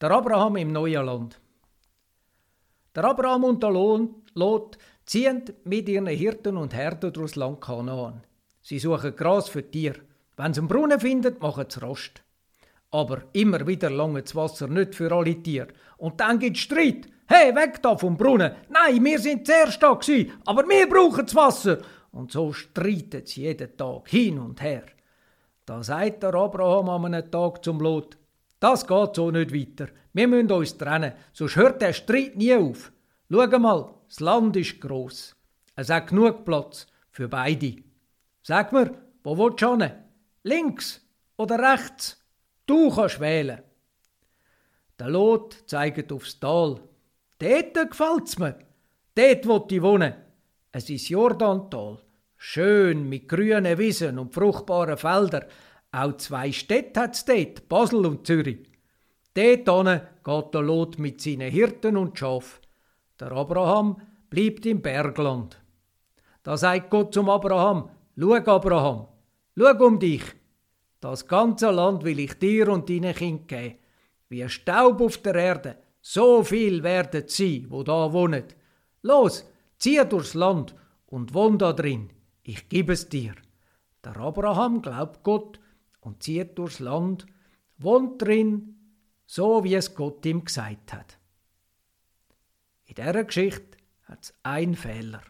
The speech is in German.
Der Abraham im neuen Land. Der Abraham und der Lot ziehen mit ihren Hirten und Herden durchs Land Kanaan. Sie suchen Gras für Tier. Wenn sie einen Brunnen finden, machen sie Rost. Aber immer wieder lange das Wasser nicht für alle Tiere. Und dann gibt es Streit. Hey, weg da vom Brunnen! Nein, wir sind zuerst da gewesen, aber wir brauchen das Wasser! Und so streiten sie jeden Tag hin und her. Da sagt der Abraham an einem Tag zum Lot, das geht so nicht weiter. Wir müssen uns trennen, sonst hört der Streit nie auf. Schau mal, das Land ist gross. Es hat genug Platz für beide. Sag mir, wo willst du hin? Links oder rechts? Du kannst wählen. Der Lot zeigt aufs Tal. Dort gefällt's mir. Dort will ich wohnen. Es ist Jordantal. Schön mit grünen Wiesen und fruchtbaren Feldern. Auch zwei Städte hat's dort, Basel und Zürich. Dort geht der Lot mit seinen Hirten und Schaf. Der Abraham bleibt im Bergland. Da sagt Gott zum Abraham, Schau, Abraham, schau um dich. Das ganze Land will ich dir und deinen Kindern geben. Wie Staub auf der Erde, so viel werden sie, wo da wohnen. Los, zieh durchs Land und wohn da drin. Ich gebe es dir. Der Abraham glaubt Gott und zieht durchs Land, wohnt drin, so wie es Gott ihm gesagt hat. In dieser Geschichte hat es einen Fehler.